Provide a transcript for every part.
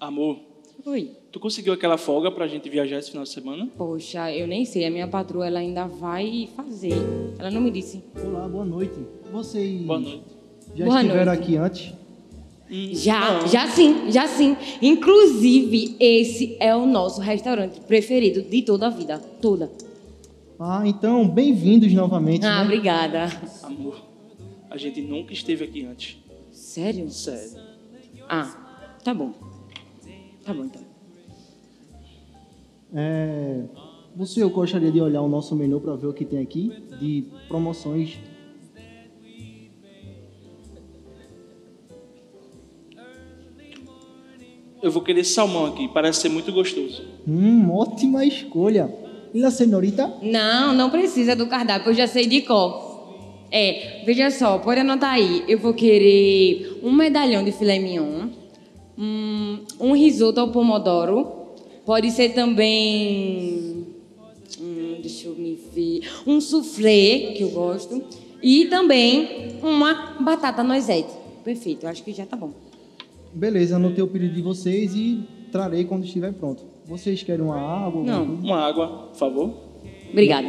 Amor, Oi. tu conseguiu aquela folga pra gente viajar esse final de semana? Poxa, eu nem sei. A minha patroa ela ainda vai fazer. Ela não me disse. Olá, boa noite. Vocês Boa noite. já Boa estiveram noite. aqui antes? Hum, Já, não. já sim, já sim. Inclusive, esse é o nosso restaurante preferido de toda a vida. Toda. Ah, então, bem-vindos novamente. Ah, né? obrigada. Amor, a gente nunca esteve aqui antes. Sério? Sério. Ah, tá bom. Tá bom então. É, você, eu gostaria de olhar o nosso menu para ver o que tem aqui de promoções. Eu vou querer salmão aqui, parece ser muito gostoso. Hum, ótima escolha. E a senhorita? Não, não precisa do cardápio, eu já sei de cor. É, veja só, pode anotar aí. Eu vou querer um medalhão de filé mignon, hum, um risoto ao pomodoro, pode ser também. hum, deixa eu me ver. Um soufflé, que eu gosto, e também uma batata noisette. Perfeito, eu acho que já tá bom. Beleza, anotei o pedido de vocês e trarei quando estiver pronto. Vocês querem uma água? Não. coisa? Uma água, por favor. Obrigada.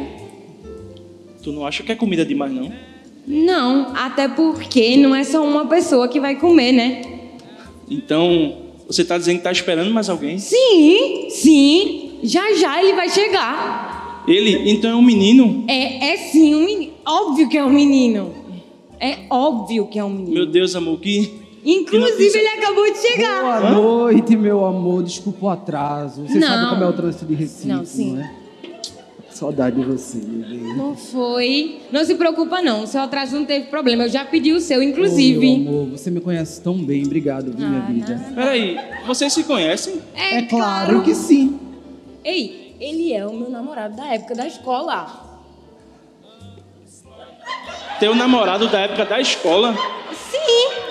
Tu não acha que é comida demais, não? Não, até porque não é só uma pessoa que vai comer, né? Então, você tá dizendo que tá esperando mais alguém? Sim, sim. Já já ele vai chegar. Ele, então é um menino? É, é sim um menino. Óbvio que é um menino. É óbvio que é um menino. Meu Deus, amor, que. Inclusive, ele acabou de chegar. Boa noite, meu amor. Desculpa o atraso. Você Não. sabe como é o trânsito de Recife, Não, sim. né? Saudade de você, meu bem. Não foi. Não se preocupa, não. O seu atraso não teve problema. Eu já pedi o seu, Ô, meu inclusive. amor, você me conhece tão bem. Obrigado, viu, minha Ah, vida. Peraí, vocês se conhecem? É claro que sim. Ei, ele é o meu namorado da época da escola. Teu namorado da época da escola? Sim.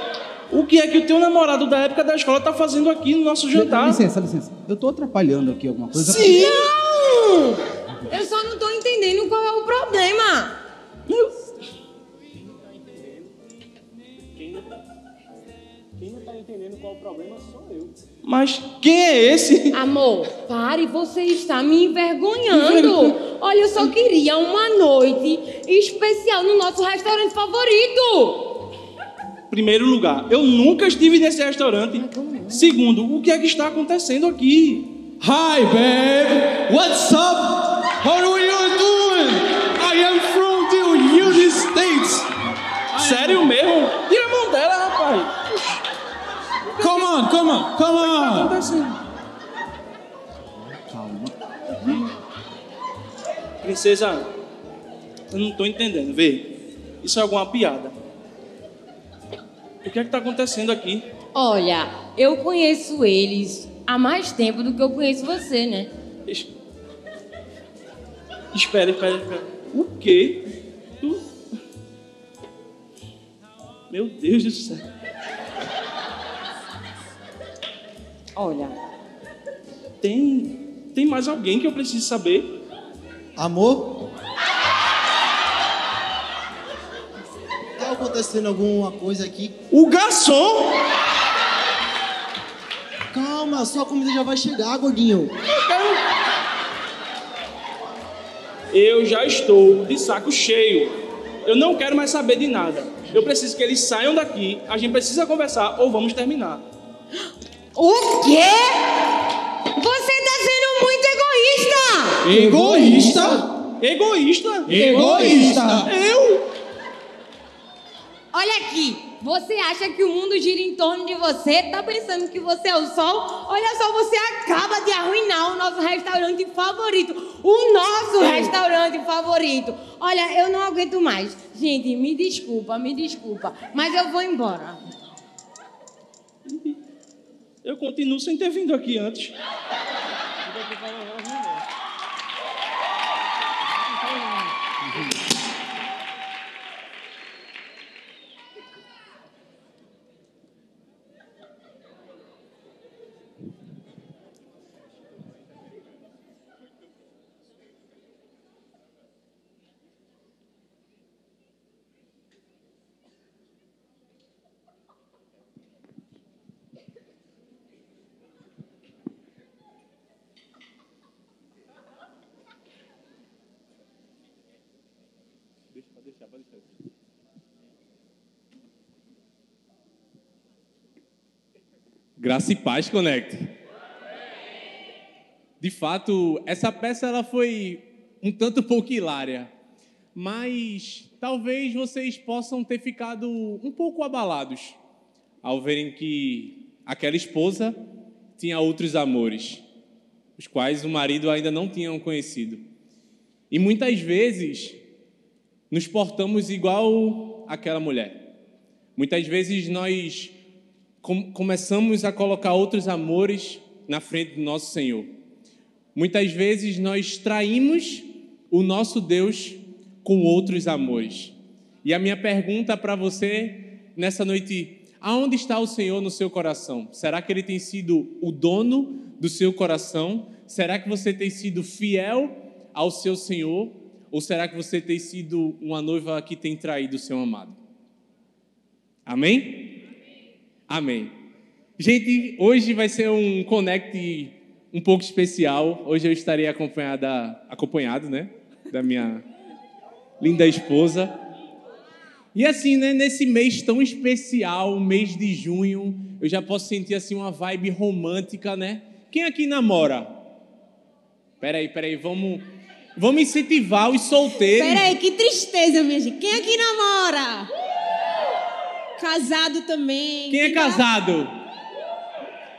O que é que o teu namorado da época da escola tá fazendo aqui no nosso jantar? Licença, licença. Eu tô atrapalhando aqui alguma coisa? Sim! Não! Eu só não tô entendendo qual é o problema. Mas quem é esse? Amor, pare, você está me envergonhando. Olha, eu só queria uma noite especial no nosso restaurante favorito. Primeiro lugar, eu nunca estive nesse restaurante. Segundo, o que é que está acontecendo aqui? Hi, babe. What's up? How are you doing? I am from the United States. Sério mesmo? Tira a mão dela, rapaz. Come on, come on, come Tá on. acontecendo? Calma. Princesa, eu não tô entendendo. Vê, isso é alguma piada. O que é que tá acontecendo aqui? Olha, eu conheço eles há mais tempo do que eu conheço você, né? Espera, espera, espera. O quê? Tu... Meu Deus do céu. Olha, Tem, tem mais alguém que eu preciso saber? Amor? Tá acontecendo alguma coisa aqui? O garçom! Calma, sua comida já vai chegar, gordinho. Eu já estou de saco cheio. Eu não quero mais saber de nada. Eu preciso que eles saiam daqui. A gente precisa conversar ou vamos terminar. o quê? Você tá sendo muito egoísta! Egoísta? Egoísta? Egoísta. Eu? Olha aqui, você acha que o mundo gira em torno de você? Tá pensando que você é o sol? Olha só, você acaba de arruinar o nosso restaurante favorito. O nosso restaurante favorito. Olha, eu não aguento mais. Gente, me desculpa, me desculpa. Mas eu vou embora. Eu continuo sem ter vindo aqui antes. Graça e paz, Connect. De fato, essa peça ela foi um tanto pouco hilária, mas talvez vocês possam ter ficado um pouco abalados ao verem que aquela esposa tinha outros amores, os quais o marido ainda não tinha conhecido. E muitas vezes nos portamos igual aquela mulher. Muitas vezes nós começamos a colocar outros amores na frente do nosso Senhor. Muitas vezes nós traímos o nosso Deus com outros amores. E a minha pergunta para você nessa noite, aonde está o Senhor no seu coração? Será que ele tem sido o dono do seu coração? Será que você tem sido fiel ao seu Senhor? Ou será que você tem sido uma noiva que tem traído o seu amado? Amém? Amém. Gente, hoje vai ser um connect um pouco especial. Hoje eu estarei acompanhada, acompanhado, né, da minha linda esposa. E assim, né, nesse mês tão especial, mês de junho, eu já posso sentir assim uma vibe romântica, né? Quem aqui namora? Peraí, peraí, vamos, vamos incentivar os solteiros. Peraí, que tristeza, minha gente. Quem aqui namora? Casado também. Quem é casado?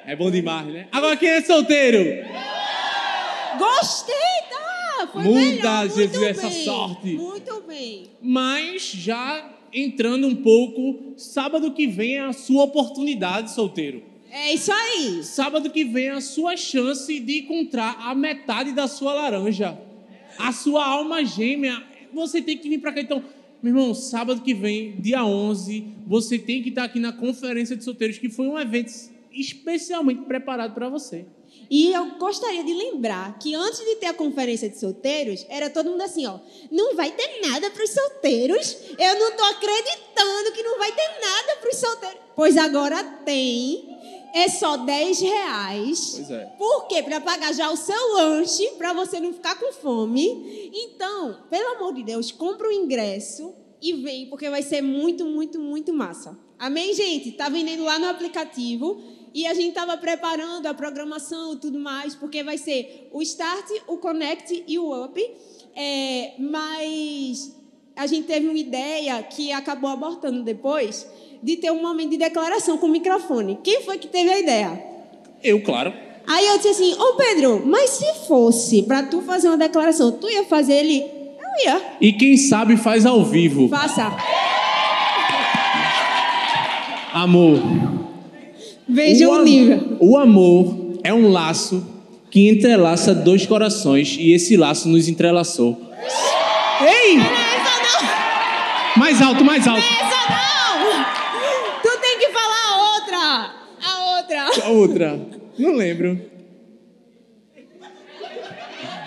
É bom demais, né? Agora quem é solteiro? Gostei, tá? Foi Muda, melhor. Muito Jesus, essa bem. sorte. Muito bem. Mas já entrando um pouco, sábado que vem é a sua oportunidade, solteiro. É isso aí. Sábado que vem é a sua chance de encontrar a metade da sua laranja. A sua alma gêmea. Você tem que vir para cá. Então, meu irmão, sábado que vem, dia 11, você tem que estar aqui na Conferência de Solteiros, que foi um evento especialmente preparado para você. E eu gostaria de lembrar que antes de ter a conferência de solteiros, era todo mundo assim, ó, não vai ter nada para os solteiros. Eu não tô acreditando que não vai ter nada para os solteiros. Pois agora tem. É só 10 reais. Pois é. Por quê? Para pagar já o seu lanche, para você não ficar com fome. Então, pelo amor de Deus, compra o ingresso e vem, porque vai ser muito, muito, muito massa. Amém, gente? Tá vendendo lá no aplicativo. E a gente estava preparando a programação e tudo mais, porque vai ser o Start, o Connect e o Up. É, mas a gente teve uma ideia que acabou abortando depois, de ter um momento de declaração com o microfone. Quem foi que teve a ideia? Eu, claro. Aí eu disse assim, ô Pedro, mas se fosse para tu fazer uma declaração, tu ia fazer ele? Eu ia. E quem sabe faz ao vivo. Faça. Amor. Veja o am- nível. O amor é um laço que entrelaça dois corações e esse laço nos entrelaçou. Ei! Mais alto, mais alto. Essa não! Tu tem que falar a outra. A outra. Não lembro.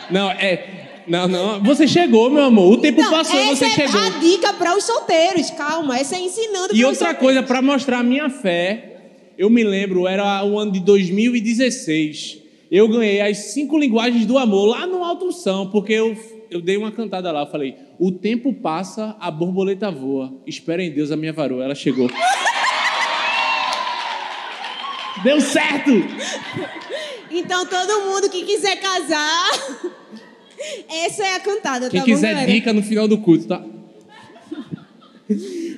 Não, é. Não, não. Você chegou, meu amor. O tempo Não, passou e você é chegou. a dica para os solteiros. Calma, essa é ensinando E outra solteiros. coisa, para mostrar a minha fé, eu me lembro, era o ano de 2016. Eu ganhei as cinco linguagens do amor lá no Alto São, porque eu, eu dei uma cantada lá. Eu falei: O tempo passa, a borboleta voa. Espera em Deus a minha varoa. Ela chegou. Deu certo! Então, todo mundo que quiser casar, essa é a cantada, Quem tá bom, quiser galera? dica no final do culto, tá?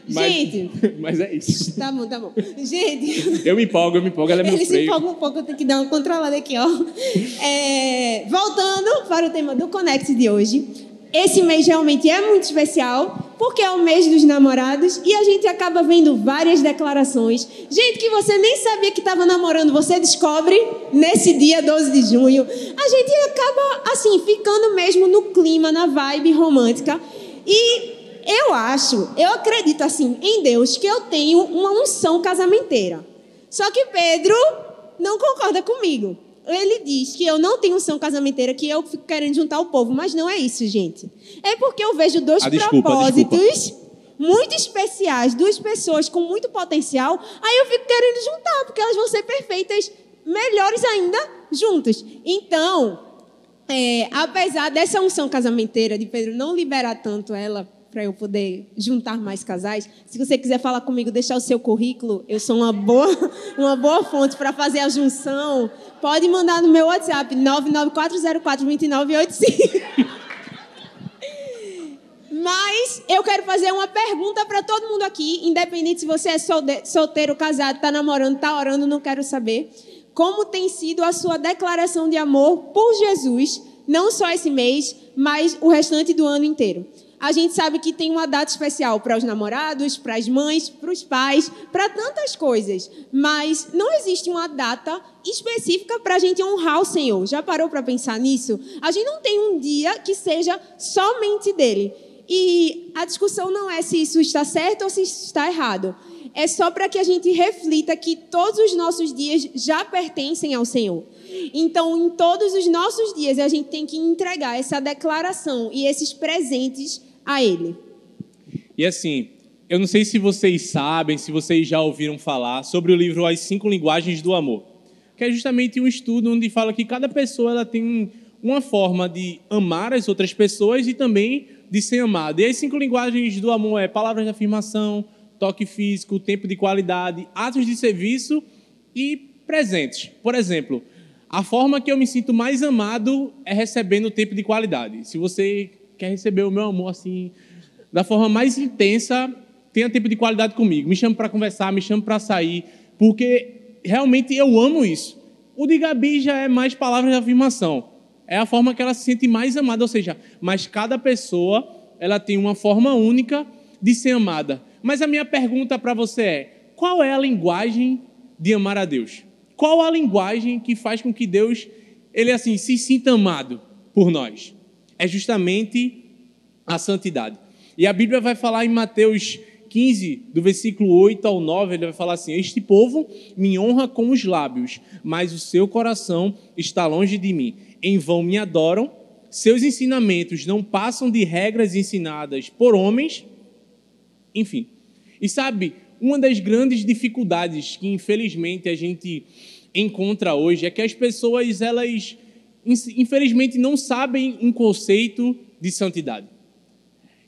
Mas- Gente, Mas é isso. tá bom, tá bom. Gente, Eu me empolgo, eu me empolgo. Ela é meu ele se freio. empolga um pouco, eu tenho que dar uma controlada aqui, ó. É, voltando para o tema do Connect de hoje. Esse mês realmente é muito especial, porque é o mês dos namorados e a gente acaba vendo várias declarações. Gente que você nem sabia que estava namorando, você descobre nesse dia 12 de junho. A gente acaba, assim, ficando mesmo no clima, na vibe romântica. E eu acho, eu acredito, assim, em Deus, que eu tenho uma unção casamenteira. Só que Pedro não concorda comigo. Ele diz que eu não tenho unção casamenteira, que eu fico querendo juntar o povo, mas não é isso, gente. É porque eu vejo dois Ah, desculpa, propósitos muito especiais, duas pessoas com muito potencial, aí eu fico querendo juntar, porque elas vão ser perfeitas, melhores ainda, juntas. Então, é, apesar dessa unção casamenteira de Pedro não liberar tanto ela para eu poder juntar mais casais. Se você quiser falar comigo, deixar o seu currículo, eu sou uma boa, uma boa fonte para fazer a junção. Pode mandar no meu WhatsApp 994042985. Mas eu quero fazer uma pergunta para todo mundo aqui, independente se você é solteiro, casado, está namorando, está orando, não quero saber. Como tem sido a sua declaração de amor por Jesus, não só esse mês, mas o restante do ano inteiro? A gente sabe que tem uma data especial para os namorados, para as mães, para os pais, para tantas coisas. Mas não existe uma data específica para a gente honrar o Senhor. Já parou para pensar nisso? A gente não tem um dia que seja somente dele. E a discussão não é se isso está certo ou se isso está errado. É só para que a gente reflita que todos os nossos dias já pertencem ao Senhor. Então, em todos os nossos dias, a gente tem que entregar essa declaração e esses presentes a Ele. E assim, eu não sei se vocês sabem, se vocês já ouviram falar sobre o livro As Cinco Linguagens do Amor, que é justamente um estudo onde fala que cada pessoa ela tem uma forma de amar as outras pessoas e também de ser amado. E as cinco linguagens do amor é palavras de afirmação, toque físico, tempo de qualidade, atos de serviço e presentes. Por exemplo, a forma que eu me sinto mais amado é recebendo tempo de qualidade. Se você quer receber o meu amor assim, da forma mais intensa, tenha tempo de qualidade comigo. Me chame para conversar, me chame para sair, porque realmente eu amo isso. O de Gabi já é mais palavras de afirmação é a forma que ela se sente mais amada, ou seja, mas cada pessoa ela tem uma forma única de ser amada. Mas a minha pergunta para você é: qual é a linguagem de amar a Deus? Qual a linguagem que faz com que Deus ele assim se sinta amado por nós? É justamente a santidade. E a Bíblia vai falar em Mateus 15, do versículo 8 ao 9, ele vai falar assim: Este povo me honra com os lábios, mas o seu coração está longe de mim em vão me adoram, seus ensinamentos não passam de regras ensinadas por homens, enfim. E sabe, uma das grandes dificuldades que infelizmente a gente encontra hoje é que as pessoas elas infelizmente não sabem um conceito de santidade.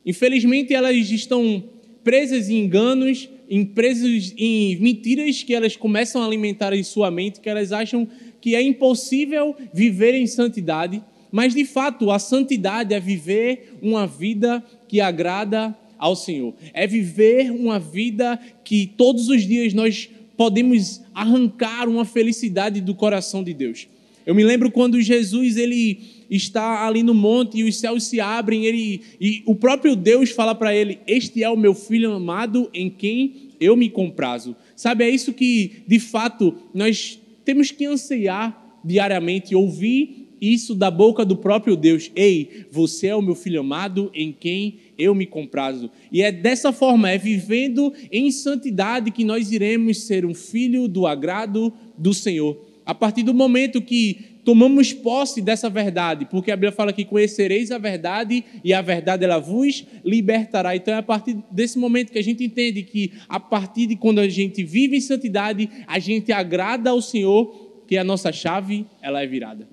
Infelizmente elas estão presas em enganos, em presas em mentiras que elas começam a alimentar em sua mente, que elas acham que é impossível viver em santidade, mas de fato a santidade é viver uma vida que agrada ao Senhor, é viver uma vida que todos os dias nós podemos arrancar uma felicidade do coração de Deus. Eu me lembro quando Jesus ele está ali no monte e os céus se abrem, ele e o próprio Deus fala para ele: "Este é o meu filho amado em quem eu me comprazo". Sabe, é isso que de fato nós temos que anseiar diariamente, ouvir isso da boca do próprio Deus. Ei, você é o meu filho amado em quem eu me comprazo. E é dessa forma, é vivendo em santidade que nós iremos ser um filho do agrado do Senhor. A partir do momento que tomamos posse dessa verdade, porque a Bíblia fala que conhecereis a verdade e a verdade ela vos libertará. Então é a partir desse momento que a gente entende que a partir de quando a gente vive em santidade, a gente agrada ao Senhor, que a nossa chave ela é virada.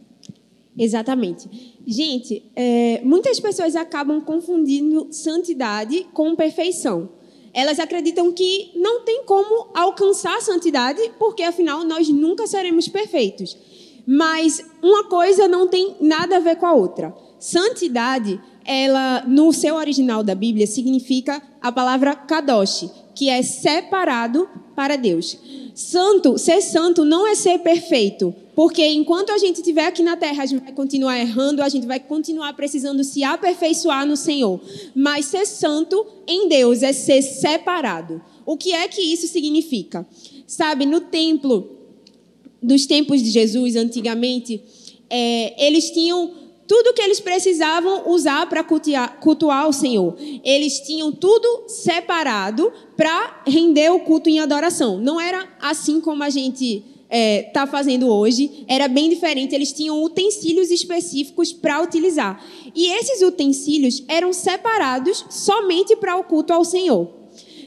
Exatamente. Gente, é, muitas pessoas acabam confundindo santidade com perfeição. Elas acreditam que não tem como alcançar a santidade, porque afinal nós nunca seremos perfeitos. Mas uma coisa não tem nada a ver com a outra. Santidade, ela no seu original da Bíblia significa a palavra kadosh, que é separado para Deus. Santo, ser santo não é ser perfeito, porque enquanto a gente estiver aqui na terra, a gente vai continuar errando, a gente vai continuar precisando se aperfeiçoar no Senhor. Mas ser santo em Deus é ser separado. O que é que isso significa? Sabe, no templo dos tempos de Jesus, antigamente, é, eles tinham tudo que eles precisavam usar para cultuar, o Senhor. Eles tinham tudo separado para render o culto em adoração. Não era assim como a gente está é, tá fazendo hoje, era bem diferente. Eles tinham utensílios específicos para utilizar. E esses utensílios eram separados somente para o culto ao Senhor.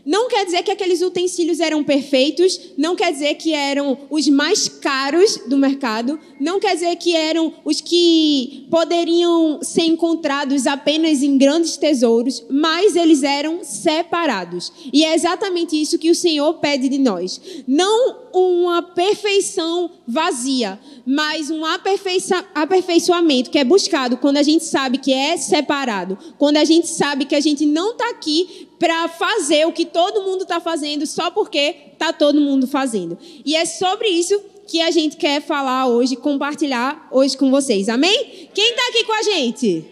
Não quer dizer que aqueles utensílios eram perfeitos, não quer dizer que eram os mais caros do mercado, não quer dizer que eram os que poderiam ser encontrados apenas em grandes tesouros, mas eles eram separados. E é exatamente isso que o Senhor pede de nós. Não uma perfeição vazia, mas um aperfeiçoamento que é buscado quando a gente sabe que é separado, quando a gente sabe que a gente não está aqui para fazer o que todo mundo está fazendo só porque está todo mundo fazendo. E é sobre isso que a gente quer falar hoje, compartilhar hoje com vocês. Amém? Quem está aqui com a gente?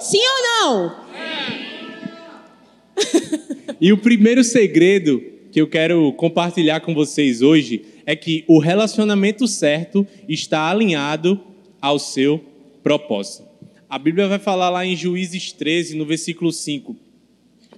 Sim ou não? E o primeiro segredo que eu quero compartilhar com vocês hoje é que o relacionamento certo está alinhado ao seu propósito. A Bíblia vai falar lá em Juízes 13, no versículo 5.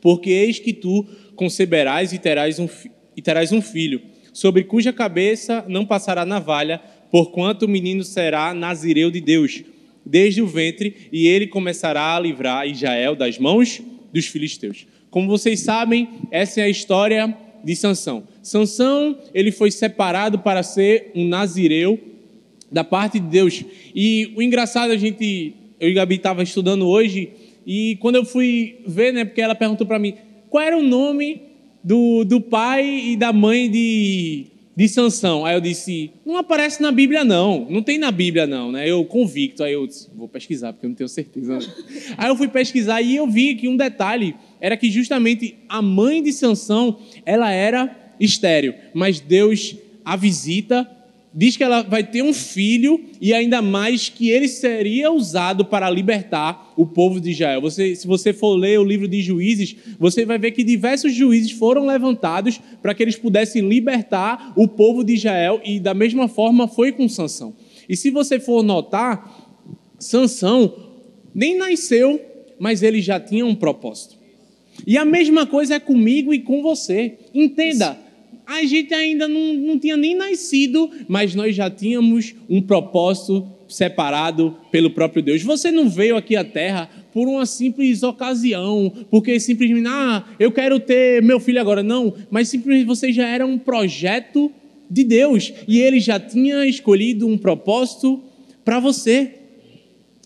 Porque eis que tu conceberás e terás um, e terás um filho, sobre cuja cabeça não passará navalha, porquanto o menino será nazireu de Deus, desde o ventre, e ele começará a livrar Israel das mãos dos filisteus. Como vocês sabem, essa é a história de Sansão. Sansão, ele foi separado para ser um nazireu da parte de Deus. E o engraçado, a gente, eu e Gabi estava estudando hoje, e quando eu fui ver, né, porque ela perguntou para mim, qual era o nome do, do pai e da mãe de, de Sansão? Aí eu disse, não aparece na Bíblia não, não tem na Bíblia não, né? Eu convicto, aí eu disse, vou pesquisar, porque eu não tenho certeza. aí eu fui pesquisar e eu vi que um detalhe era que justamente a mãe de Sansão, ela era estéril, mas Deus a visita diz que ela vai ter um filho e ainda mais que ele seria usado para libertar o povo de Israel. Você, se você for ler o livro de Juízes, você vai ver que diversos juízes foram levantados para que eles pudessem libertar o povo de Israel e da mesma forma foi com Sansão. E se você for notar, Sansão nem nasceu, mas ele já tinha um propósito. E a mesma coisa é comigo e com você. Entenda, a gente ainda não, não tinha nem nascido, mas nós já tínhamos um propósito separado pelo próprio Deus. Você não veio aqui à Terra por uma simples ocasião, porque simplesmente, ah, eu quero ter meu filho agora. Não, mas simplesmente você já era um projeto de Deus e ele já tinha escolhido um propósito para você.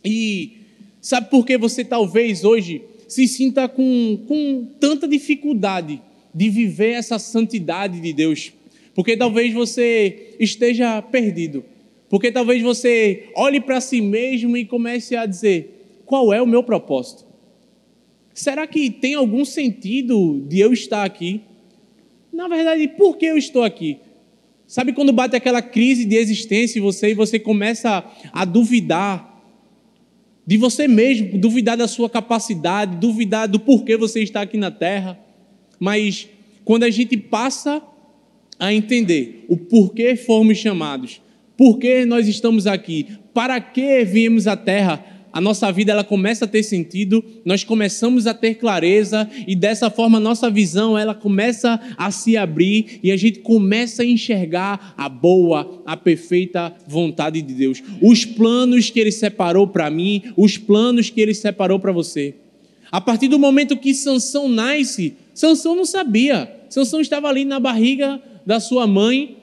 E sabe por que você talvez hoje se sinta com, com tanta dificuldade de viver essa santidade de Deus? Porque talvez você esteja perdido. Porque talvez você olhe para si mesmo e comece a dizer: qual é o meu propósito? Será que tem algum sentido de eu estar aqui? Na verdade, por que eu estou aqui? Sabe quando bate aquela crise de existência em você e você começa a duvidar de você mesmo, duvidar da sua capacidade, duvidar do porquê você está aqui na terra. Mas quando a gente passa a entender o porquê fomos chamados, porquê nós estamos aqui, para que viemos à terra, a nossa vida ela começa a ter sentido, nós começamos a ter clareza e dessa forma nossa visão ela começa a se abrir e a gente começa a enxergar a boa, a perfeita vontade de Deus. Os planos que ele separou para mim, os planos que ele separou para você. A partir do momento que Sansão nasce, Sansão não sabia. Sansão estava ali na barriga da sua mãe,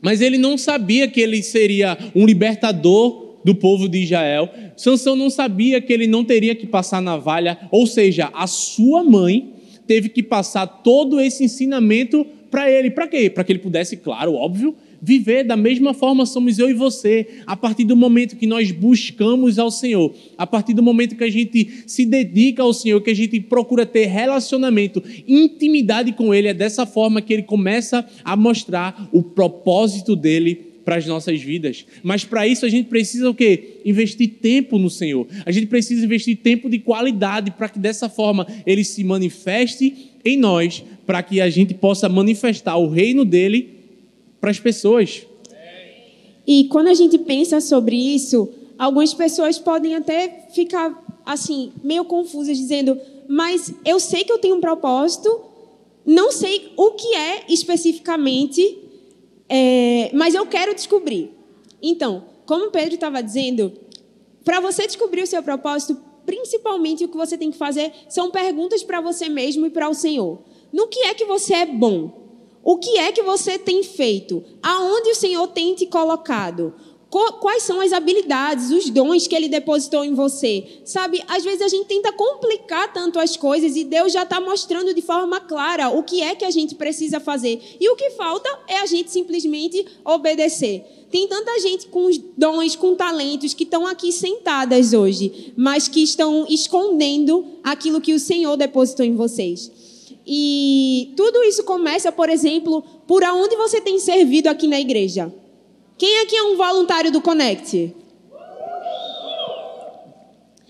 mas ele não sabia que ele seria um libertador do povo de Israel. Sansão não sabia que ele não teria que passar navalha, ou seja, a sua mãe teve que passar todo esse ensinamento para ele. Para quê? Para que ele pudesse, claro, óbvio, viver da mesma forma somos eu e você. A partir do momento que nós buscamos ao Senhor, a partir do momento que a gente se dedica ao Senhor, que a gente procura ter relacionamento, intimidade com Ele, é dessa forma que Ele começa a mostrar o propósito dele para as nossas vidas. Mas para isso a gente precisa o quê? Investir tempo no Senhor. A gente precisa investir tempo de qualidade para que dessa forma ele se manifeste em nós, para que a gente possa manifestar o reino dele para as pessoas. E quando a gente pensa sobre isso, algumas pessoas podem até ficar assim, meio confusas, dizendo: Mas eu sei que eu tenho um propósito, não sei o que é especificamente, é, mas eu quero descobrir. Então, como Pedro estava dizendo, para você descobrir o seu propósito, principalmente o que você tem que fazer são perguntas para você mesmo e para o Senhor. No que é que você é bom? O que é que você tem feito? Aonde o Senhor tem te colocado? Co- Quais são as habilidades, os dons que Ele depositou em você? Sabe, às vezes a gente tenta complicar tanto as coisas e Deus já está mostrando de forma clara o que é que a gente precisa fazer. E o que falta é a gente simplesmente obedecer. Tem tanta gente com dons, com talentos, que estão aqui sentadas hoje, mas que estão escondendo aquilo que o Senhor depositou em vocês. E tudo isso começa, por exemplo, por aonde você tem servido aqui na igreja. Quem aqui é um voluntário do Connect?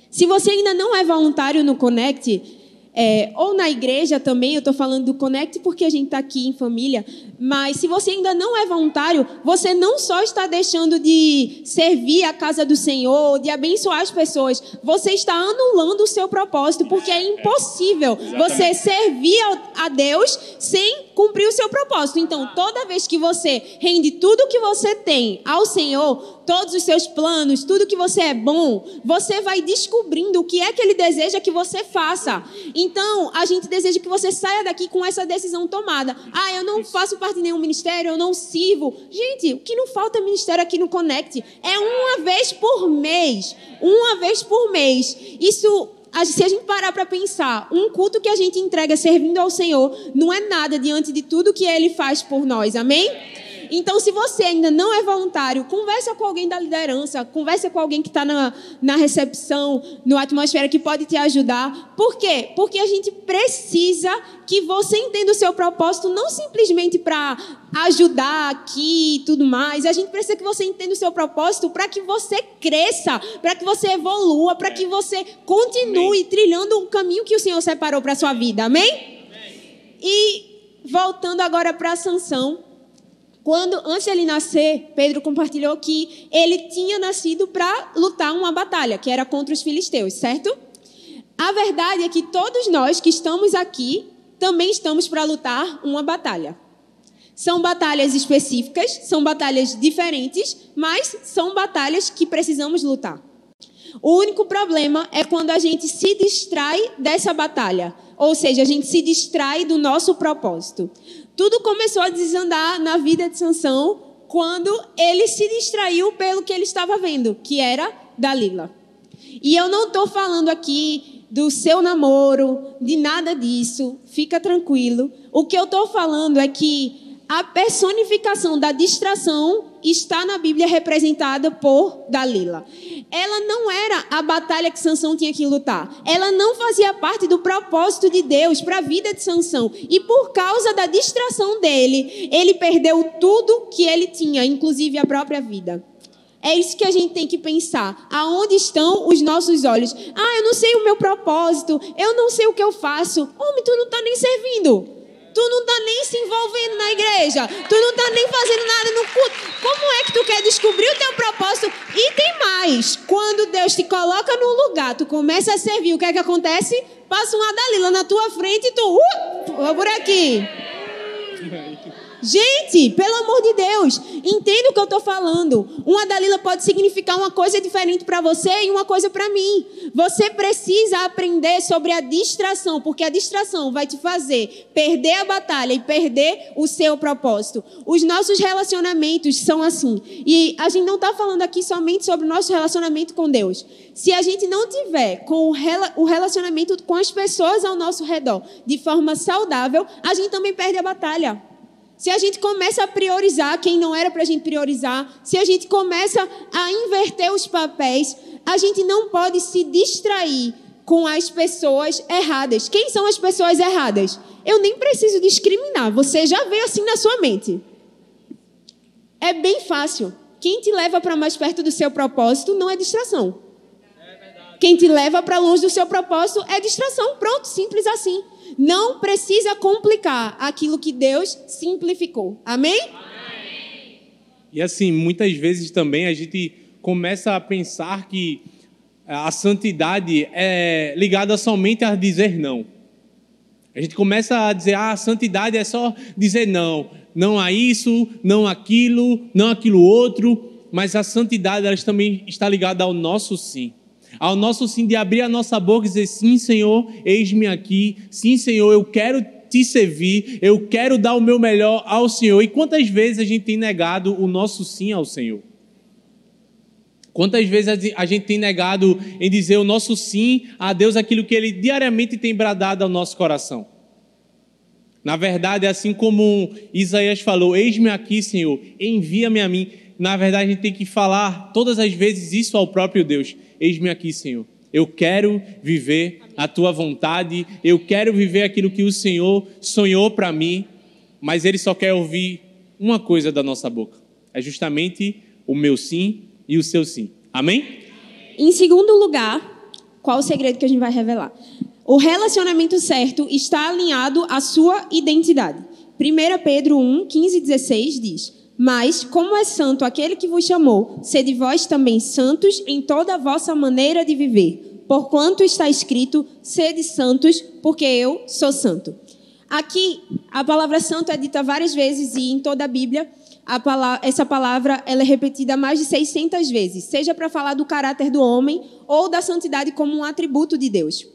Se você ainda não é voluntário no Connect, é, ou na igreja também, eu estou falando do Connect porque a gente está aqui em família, mas se você ainda não é voluntário, você não só está deixando de servir a casa do Senhor, de abençoar as pessoas, você está anulando o seu propósito, porque é impossível você servir a Deus sem cumprir o seu propósito. Então, toda vez que você rende tudo que você tem ao Senhor, todos os seus planos, tudo que você é bom, você vai descobrindo o que é que Ele deseja que você faça. Então, a gente deseja que você saia daqui com essa decisão tomada. Ah, eu não faço parte de nenhum ministério, eu não sirvo. Gente, o que não falta é ministério aqui no Connect. É uma vez por mês. Uma vez por mês. Isso se a gente parar para pensar, um culto que a gente entrega servindo ao Senhor não é nada diante de tudo que Ele faz por nós, amém? Então, se você ainda não é voluntário, conversa com alguém da liderança, conversa com alguém que está na, na recepção, no atmosfera, que pode te ajudar. Por quê? Porque a gente precisa que você entenda o seu propósito, não simplesmente para ajudar aqui e tudo mais. A gente precisa que você entenda o seu propósito para que você cresça, para que você evolua, para que você continue trilhando o caminho que o Senhor separou para a sua vida. Amém? E voltando agora para Sansão, quando antes dele nascer, Pedro compartilhou que ele tinha nascido para lutar uma batalha, que era contra os filisteus, certo? A verdade é que todos nós que estamos aqui também estamos para lutar uma batalha. São batalhas específicas, são batalhas diferentes, mas são batalhas que precisamos lutar. O único problema é quando a gente se distrai dessa batalha, ou seja, a gente se distrai do nosso propósito. Tudo começou a desandar na vida de Sansão quando ele se distraiu pelo que ele estava vendo, que era Dalila. E eu não estou falando aqui do seu namoro, de nada disso, fica tranquilo. O que eu estou falando é que a personificação da distração está na Bíblia representada por Dalila. Ela não era a batalha que Sansão tinha que lutar. Ela não fazia parte do propósito de Deus para a vida de Sansão. E por causa da distração dele, ele perdeu tudo que ele tinha, inclusive a própria vida. É isso que a gente tem que pensar. Aonde estão os nossos olhos? Ah, eu não sei o meu propósito. Eu não sei o que eu faço. Homem, tu não está nem servindo. Tu não está nem se envolvendo na igreja. Tu não está nem fazendo nada no culto. Como é que tu quer descobrir o teu propósito? E tem mais. Quando Deus te coloca num lugar, tu começa a servir, o que é que acontece? Passa uma Dalila na tua frente e tu... Uh, por aqui. Gente, pelo amor de Deus, entenda o que eu estou falando. Uma Dalila pode significar uma coisa diferente para você e uma coisa para mim. Você precisa aprender sobre a distração, porque a distração vai te fazer perder a batalha e perder o seu propósito. Os nossos relacionamentos são assim. E a gente não está falando aqui somente sobre o nosso relacionamento com Deus. Se a gente não tiver com o rela- o relacionamento com as pessoas ao nosso redor de forma saudável, a gente também perde a batalha. Se a gente começa a priorizar quem não era para a gente priorizar, se a gente começa a inverter os papéis, a gente não pode se distrair com as pessoas erradas. Quem são as pessoas erradas? Eu nem preciso discriminar, você já veio assim na sua mente. É bem fácil. Quem te leva para mais perto do seu propósito não é distração. Quem te leva para longe do seu propósito é distração. Pronto, simples assim. Não precisa complicar aquilo que Deus simplificou. Amém? E assim, muitas vezes também a gente começa a pensar que a santidade é ligada somente a dizer não. A gente começa a dizer, ah, a santidade é só dizer não. Não a isso, não aquilo, não aquilo outro. Mas a santidade ela também está ligada ao nosso sim. Ao nosso sim de abrir a nossa boca e dizer, sim, Senhor, eis-me aqui. Sim, Senhor, eu quero te servir, eu quero dar o meu melhor ao Senhor. E quantas vezes a gente tem negado o nosso sim ao Senhor? Quantas vezes a gente tem negado em dizer o nosso sim a Deus aquilo que Ele diariamente tem bradado ao nosso coração? Na verdade, assim como Isaías falou: Eis-me aqui, Senhor, envia-me a mim. Na verdade, a gente tem que falar todas as vezes isso ao próprio Deus: Eis-me aqui, Senhor. Eu quero viver a tua vontade, eu quero viver aquilo que o Senhor sonhou para mim, mas Ele só quer ouvir uma coisa da nossa boca: é justamente o meu sim e o seu sim. Amém? Em segundo lugar, qual o segredo que a gente vai revelar? O relacionamento certo está alinhado à sua identidade. 1 Pedro 1, 15 e 16 diz: Mas, como é santo aquele que vos chamou, sede vós também santos em toda a vossa maneira de viver. Porquanto está escrito: Sede santos, porque eu sou santo. Aqui, a palavra santo é dita várias vezes e em toda a Bíblia palavra, essa palavra ela é repetida mais de 600 vezes, seja para falar do caráter do homem ou da santidade como um atributo de Deus.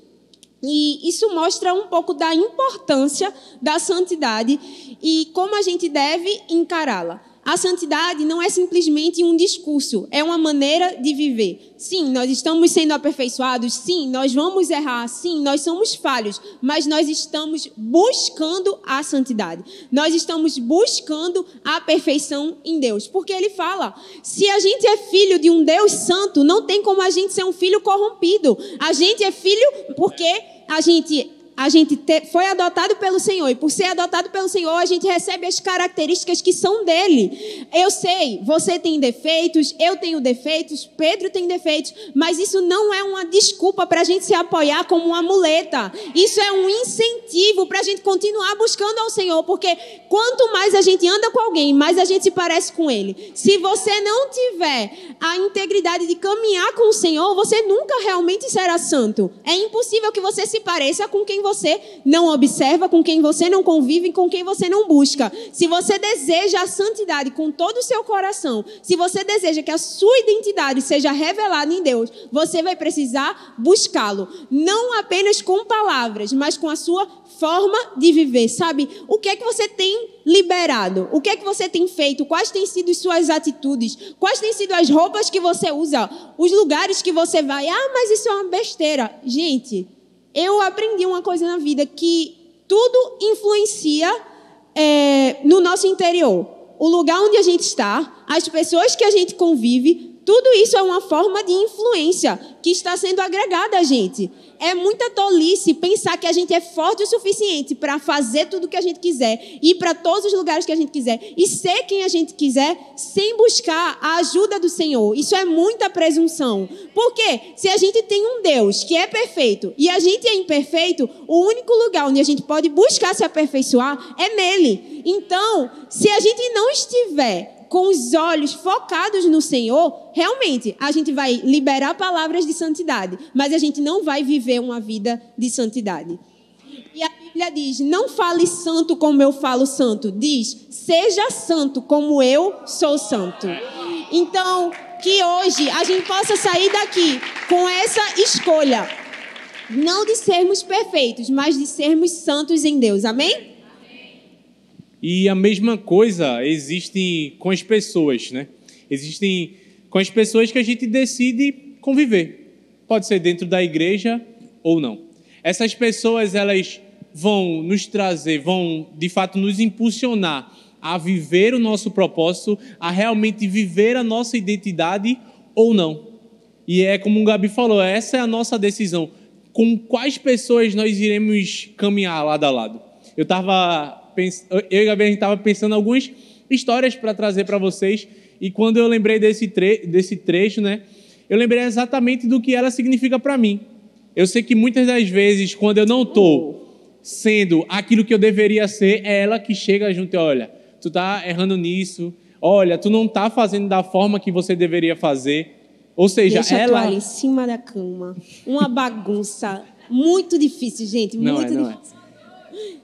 E isso mostra um pouco da importância da santidade e como a gente deve encará-la. A santidade não é simplesmente um discurso, é uma maneira de viver. Sim, nós estamos sendo aperfeiçoados, sim, nós vamos errar, sim, nós somos falhos, mas nós estamos buscando a santidade. Nós estamos buscando a perfeição em Deus. Porque ele fala: se a gente é filho de um Deus santo, não tem como a gente ser um filho corrompido. A gente é filho porque a gente a gente te, foi adotado pelo Senhor e por ser adotado pelo Senhor, a gente recebe as características que são dele. Eu sei, você tem defeitos, eu tenho defeitos, Pedro tem defeitos, mas isso não é uma desculpa para a gente se apoiar como uma muleta. Isso é um incentivo para a gente continuar buscando ao Senhor, porque quanto mais a gente anda com alguém, mais a gente se parece com ele. Se você não tiver a integridade de caminhar com o Senhor, você nunca realmente será santo. É impossível que você se pareça com quem você não observa, com quem você não convive, com quem você não busca. Se você deseja a santidade com todo o seu coração, se você deseja que a sua identidade seja revelada em Deus, você vai precisar buscá-lo, não apenas com palavras, mas com a sua forma de viver, sabe? O que é que você tem liberado? O que é que você tem feito? Quais têm sido suas atitudes? Quais têm sido as roupas que você usa? Os lugares que você vai? Ah, mas isso é uma besteira. Gente, eu aprendi uma coisa na vida que tudo influencia é, no nosso interior. O lugar onde a gente está, as pessoas que a gente convive, tudo isso é uma forma de influência que está sendo agregada a gente. É muita tolice pensar que a gente é forte o suficiente para fazer tudo o que a gente quiser, ir para todos os lugares que a gente quiser e ser quem a gente quiser sem buscar a ajuda do Senhor. Isso é muita presunção. Porque se a gente tem um Deus que é perfeito e a gente é imperfeito, o único lugar onde a gente pode buscar se aperfeiçoar é nele. Então, se a gente não estiver com os olhos focados no Senhor, realmente a gente vai liberar palavras de santidade, mas a gente não vai viver uma vida de santidade. E a Bíblia diz: não fale santo como eu falo santo. Diz: seja santo como eu sou santo. Então, que hoje a gente possa sair daqui com essa escolha. Não de sermos perfeitos, mas de sermos santos em Deus. Amém? E a mesma coisa existe com as pessoas, né? Existem com as pessoas que a gente decide conviver. Pode ser dentro da igreja ou não. Essas pessoas, elas vão nos trazer, vão de fato nos impulsionar a viver o nosso propósito, a realmente viver a nossa identidade ou não. E é como o Gabi falou, essa é a nossa decisão. Com quais pessoas nós iremos caminhar lado a lado? Eu estava eu e a Gabi, a gente estava pensando algumas histórias para trazer para vocês. E quando eu lembrei desse, tre desse trecho, né, eu lembrei exatamente do que ela significa para mim. Eu sei que muitas das vezes, quando eu não estou sendo aquilo que eu deveria ser, é ela que chega junto e olha, tu tá errando nisso, olha, tu não tá fazendo da forma que você deveria fazer. Ou seja, Deixa ela. A toalha em cima da cama. Uma bagunça muito difícil, gente. Não muito é, não difícil.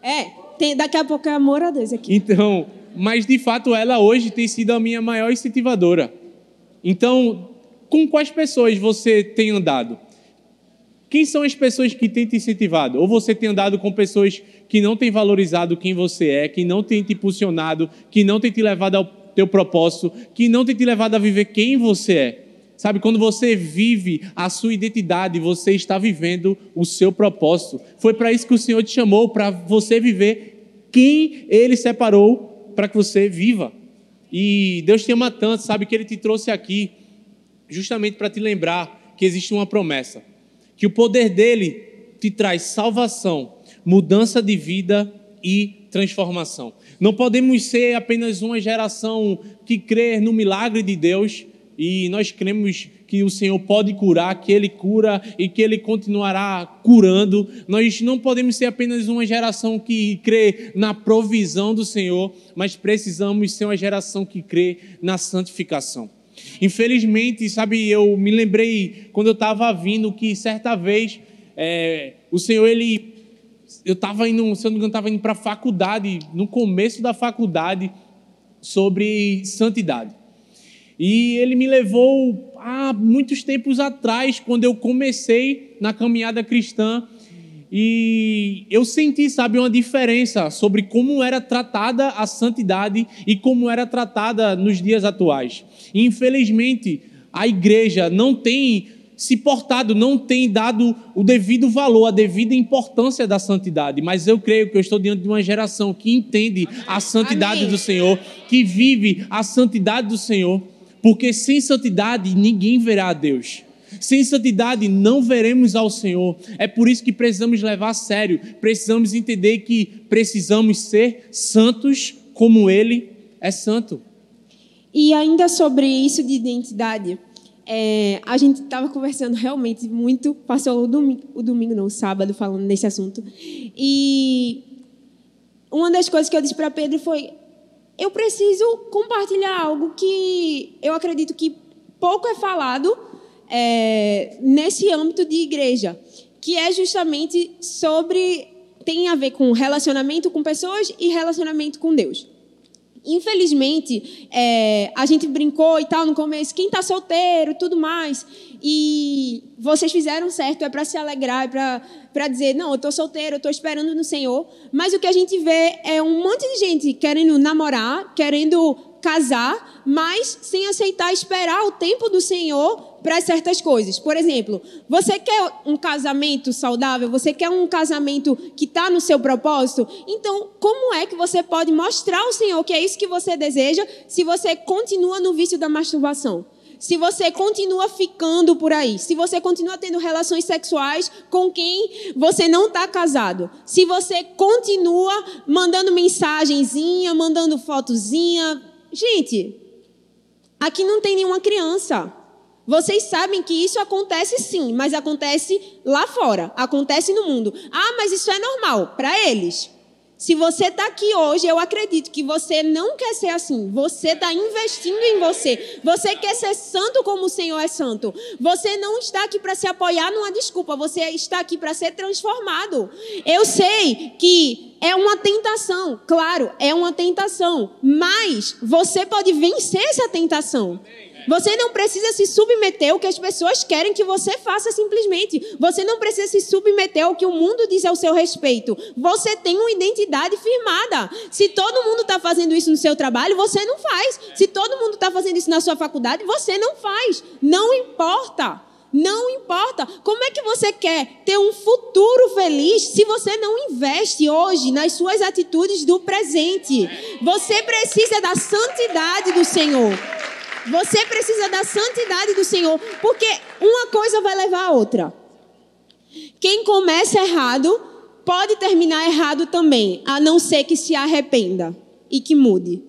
É. é. Tem, daqui a pouco é amor a Deus aqui. Então, mas de fato ela hoje tem sido a minha maior incentivadora. Então, com quais pessoas você tem andado? Quem são as pessoas que têm te incentivado? Ou você tem andado com pessoas que não têm valorizado quem você é, que não têm te impulsionado, que não têm te levado ao teu propósito, que não têm te levado a viver quem você é? Sabe, quando você vive a sua identidade, você está vivendo o seu propósito. Foi para isso que o Senhor te chamou, para você viver quem Ele separou para que você viva. E Deus te ama tanto, sabe, que Ele te trouxe aqui justamente para te lembrar que existe uma promessa que o poder dele te traz salvação, mudança de vida e transformação. Não podemos ser apenas uma geração que crê no milagre de Deus e nós cremos que o Senhor pode curar, que Ele cura e que Ele continuará curando. Nós não podemos ser apenas uma geração que crê na provisão do Senhor, mas precisamos ser uma geração que crê na santificação. Infelizmente, sabe, eu me lembrei quando eu estava vindo que certa vez é, o Senhor, ele. Eu estava indo, se eu não me engano, estava indo para a faculdade, no começo da faculdade, sobre santidade. E ele me levou há muitos tempos atrás, quando eu comecei na caminhada cristã, e eu senti, sabe, uma diferença sobre como era tratada a santidade e como era tratada nos dias atuais. Infelizmente, a igreja não tem se portado, não tem dado o devido valor, a devida importância da santidade. Mas eu creio que eu estou diante de uma geração que entende a santidade Amém. do Senhor, que vive a santidade do Senhor, porque sem santidade ninguém verá a Deus. Sem santidade não veremos ao Senhor. É por isso que precisamos levar a sério, precisamos entender que precisamos ser santos como Ele é santo. E ainda sobre isso de identidade, é, a gente estava conversando realmente muito, passou o domingo, o domingo, não, o sábado, falando desse assunto. E uma das coisas que eu disse para Pedro foi: eu preciso compartilhar algo que eu acredito que pouco é falado é, nesse âmbito de igreja, que é justamente sobre. tem a ver com relacionamento com pessoas e relacionamento com Deus. Infelizmente, é, a gente brincou e tal no começo, quem está solteiro, tudo mais. E vocês fizeram certo, é para se alegrar, é para dizer, não, eu estou solteiro, eu estou esperando no Senhor. Mas o que a gente vê é um monte de gente querendo namorar, querendo casar, mas sem aceitar esperar o tempo do Senhor para certas coisas. Por exemplo, você quer um casamento saudável? Você quer um casamento que está no seu propósito? Então, como é que você pode mostrar ao Senhor que é isso que você deseja se você continua no vício da masturbação? Se você continua ficando por aí, se você continua tendo relações sexuais com quem você não está casado, se você continua mandando mensagenzinha, mandando fotozinha, gente, aqui não tem nenhuma criança. Vocês sabem que isso acontece sim, mas acontece lá fora, acontece no mundo. Ah, mas isso é normal para eles. Se você está aqui hoje, eu acredito que você não quer ser assim. Você está investindo em você. Você quer ser santo como o Senhor é santo. Você não está aqui para se apoiar numa desculpa. Você está aqui para ser transformado. Eu sei que é uma tentação, claro, é uma tentação. Mas você pode vencer essa tentação. Você não precisa se submeter ao que as pessoas querem que você faça simplesmente. Você não precisa se submeter ao que o mundo diz ao seu respeito. Você tem uma identidade firmada. Se todo mundo está fazendo isso no seu trabalho, você não faz. Se todo mundo está fazendo isso na sua faculdade, você não faz. Não importa. Não importa. Como é que você quer ter um futuro feliz se você não investe hoje nas suas atitudes do presente? Você precisa da santidade do Senhor. Você precisa da santidade do Senhor, porque uma coisa vai levar a outra. Quem começa errado pode terminar errado também, a não ser que se arrependa e que mude.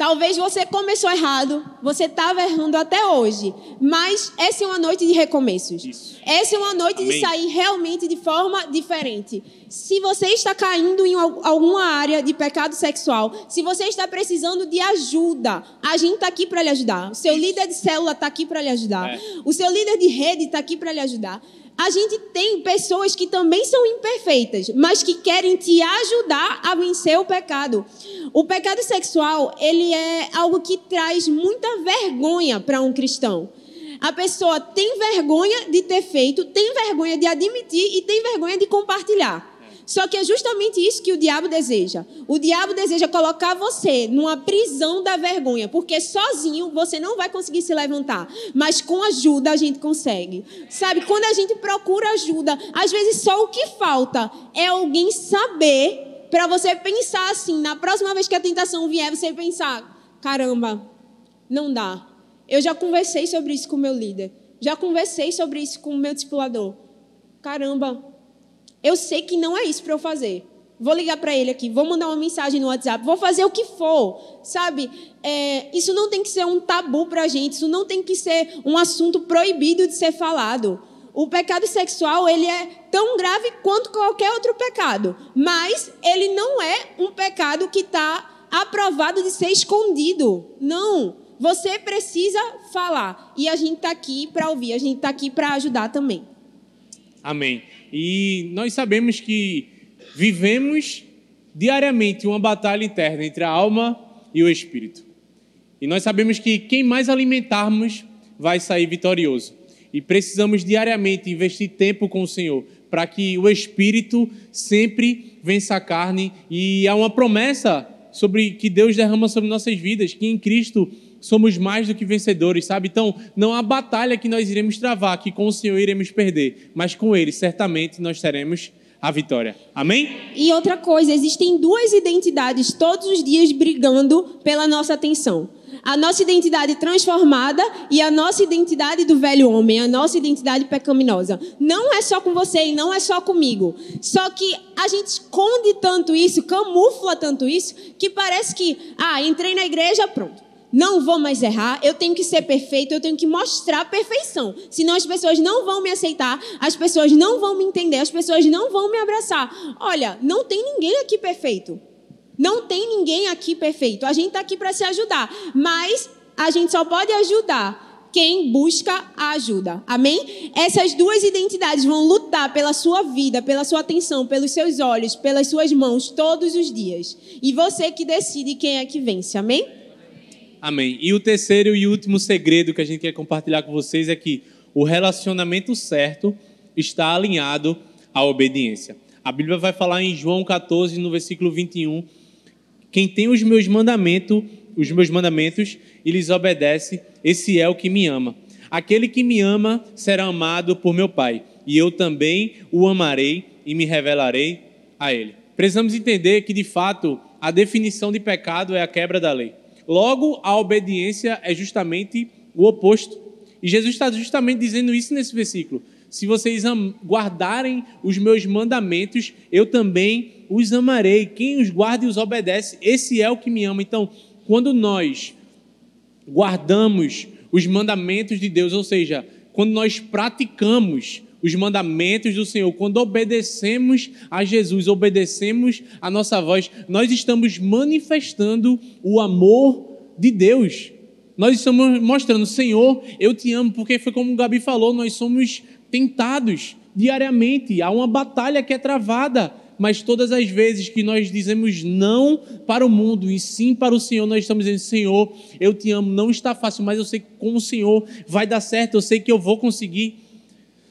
Talvez você começou errado, você estava errando até hoje, mas essa é uma noite de recomeços. Isso. Essa é uma noite Amém. de sair realmente de forma diferente. Se você está caindo em al- alguma área de pecado sexual, se você está precisando de ajuda, a gente está aqui para lhe ajudar. O seu líder de célula está aqui para lhe ajudar. É. O seu líder de rede está aqui para lhe ajudar. A gente tem pessoas que também são imperfeitas, mas que querem te ajudar a vencer o pecado. O pecado sexual, ele é algo que traz muita vergonha para um cristão. A pessoa tem vergonha de ter feito, tem vergonha de admitir e tem vergonha de compartilhar. Só que é justamente isso que o diabo deseja. O diabo deseja colocar você numa prisão da vergonha, porque sozinho você não vai conseguir se levantar, mas com ajuda a gente consegue. Sabe, quando a gente procura ajuda, às vezes só o que falta é alguém saber para você pensar assim, na próxima vez que a tentação vier, você pensar: caramba, não dá. Eu já conversei sobre isso com o meu líder. Já conversei sobre isso com o meu discipulador. Caramba, eu sei que não é isso para eu fazer. Vou ligar para ele aqui, vou mandar uma mensagem no WhatsApp, vou fazer o que for, sabe? É, isso não tem que ser um tabu para a gente, isso não tem que ser um assunto proibido de ser falado. O pecado sexual ele é tão grave quanto qualquer outro pecado, mas ele não é um pecado que está aprovado de ser escondido. Não, você precisa falar e a gente está aqui para ouvir, a gente está aqui para ajudar também. Amém. E nós sabemos que vivemos diariamente uma batalha interna entre a alma e o espírito. E nós sabemos que quem mais alimentarmos vai sair vitorioso. E precisamos diariamente investir tempo com o Senhor para que o espírito sempre vença a carne. E há uma promessa sobre que Deus derrama sobre nossas vidas, que em Cristo somos mais do que vencedores, sabe? Então, não há batalha que nós iremos travar, que com o Senhor iremos perder, mas com Ele certamente nós teremos a vitória. Amém? E outra coisa, existem duas identidades todos os dias brigando pela nossa atenção. A nossa identidade transformada e a nossa identidade do velho homem, a nossa identidade pecaminosa. Não é só com você e não é só comigo. Só que a gente esconde tanto isso, camufla tanto isso, que parece que, ah, entrei na igreja, pronto não vou mais errar, eu tenho que ser perfeito, eu tenho que mostrar perfeição. Senão as pessoas não vão me aceitar, as pessoas não vão me entender, as pessoas não vão me abraçar. Olha, não tem ninguém aqui perfeito. Não tem ninguém aqui perfeito. A gente está aqui para se ajudar, mas a gente só pode ajudar quem busca a ajuda. Amém? Essas duas identidades vão lutar pela sua vida, pela sua atenção, pelos seus olhos, pelas suas mãos todos os dias. E você que decide quem é que vence. Amém? Amém. E o terceiro e último segredo que a gente quer compartilhar com vocês é que o relacionamento certo está alinhado à obediência. A Bíblia vai falar em João 14, no versículo 21, quem tem os meus mandamentos, os meus mandamentos e lhes obedece, esse é o que me ama. Aquele que me ama será amado por meu Pai, e eu também o amarei e me revelarei a ele. Precisamos entender que de fato a definição de pecado é a quebra da lei. Logo, a obediência é justamente o oposto. E Jesus está justamente dizendo isso nesse versículo. Se vocês guardarem os meus mandamentos, eu também os amarei. Quem os guarda e os obedece, esse é o que me ama. Então, quando nós guardamos os mandamentos de Deus, ou seja, quando nós praticamos os mandamentos do Senhor, quando obedecemos a Jesus, obedecemos a nossa voz, nós estamos manifestando o amor de Deus. Nós estamos mostrando, Senhor, eu te amo, porque foi como o Gabi falou, nós somos tentados diariamente, há uma batalha que é travada, mas todas as vezes que nós dizemos não para o mundo e sim para o Senhor, nós estamos dizendo: Senhor, eu te amo, não está fácil, mas eu sei que com o Senhor vai dar certo, eu sei que eu vou conseguir.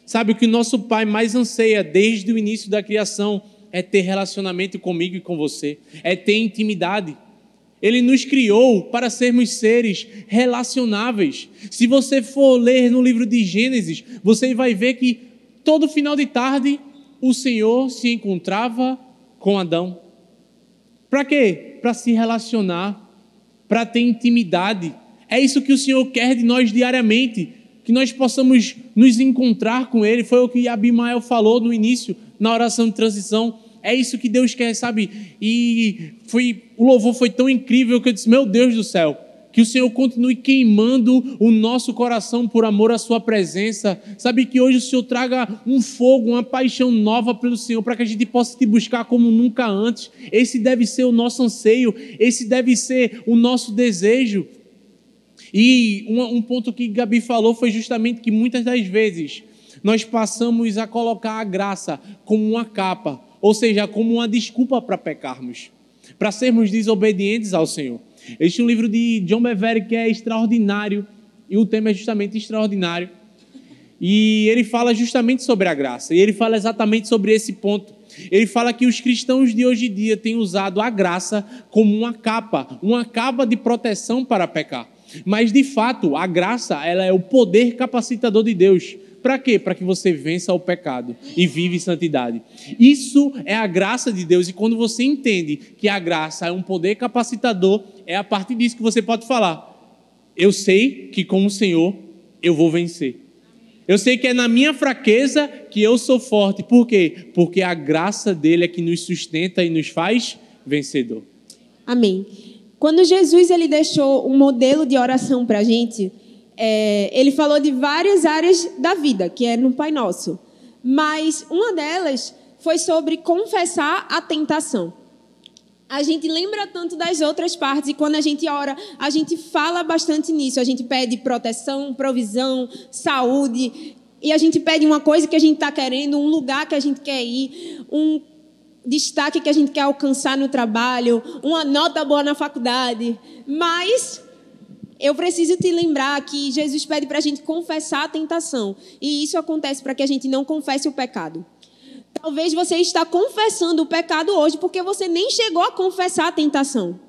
Sabe o que nosso Pai mais anseia desde o início da criação é ter relacionamento comigo e com você, é ter intimidade. Ele nos criou para sermos seres relacionáveis. Se você for ler no livro de Gênesis, você vai ver que todo final de tarde o Senhor se encontrava com Adão. Para quê? Para se relacionar, para ter intimidade. É isso que o Senhor quer de nós diariamente que nós possamos nos encontrar com Ele. Foi o que Abimael falou no início, na oração de transição. É isso que Deus quer, sabe? E foi, o louvor foi tão incrível que eu disse: Meu Deus do céu, que o Senhor continue queimando o nosso coração por amor à Sua presença. Sabe que hoje o Senhor traga um fogo, uma paixão nova pelo Senhor, para que a gente possa te buscar como nunca antes. Esse deve ser o nosso anseio, esse deve ser o nosso desejo. E um, ponto que Gabi falou foi justamente que muitas das vezes nós passamos a colocar a graça como uma capa, ou seja, como uma desculpa para pecarmos, para sermos desobedientes ao Senhor. Existe um livro de John Bevere que é extraordinário, E o tema é justamente extraordinário. E ele fala justamente sobre a graça. E ele fala exatamente sobre esse ponto. Ele fala que os cristãos de hoje em dia têm usado a graça como uma capa, uma capa de proteção para pecar. Mas de fato, a graça, ela é o poder capacitador de Deus. Para quê? Para que você vença o pecado e vive em santidade. Isso é a graça de Deus. E quando você entende que a graça é um poder capacitador, é a partir disso que você pode falar: Eu sei que com o Senhor eu vou vencer. Eu sei que é na minha fraqueza que eu sou forte. Por quê? Porque a graça dele é que nos sustenta e nos faz vencedor. Amém. Quando Jesus ele deixou um modelo de oração para a gente, é, ele falou de várias áreas da vida, que é no Pai Nosso. Mas uma delas foi sobre confessar a tentação. A gente lembra tanto das outras partes e quando a gente ora, a gente fala bastante nisso. A gente pede proteção, provisão, saúde. E a gente pede uma coisa que a gente está querendo, um lugar que a gente quer ir, um destaque que a gente quer alcançar no trabalho, uma nota boa na faculdade. Mas eu preciso te lembrar que Jesus pede para a gente confessar a tentação. E isso acontece para que a gente não confesse o pecado. Talvez você está confessando o pecado hoje porque você nem chegou a confessar a tentação.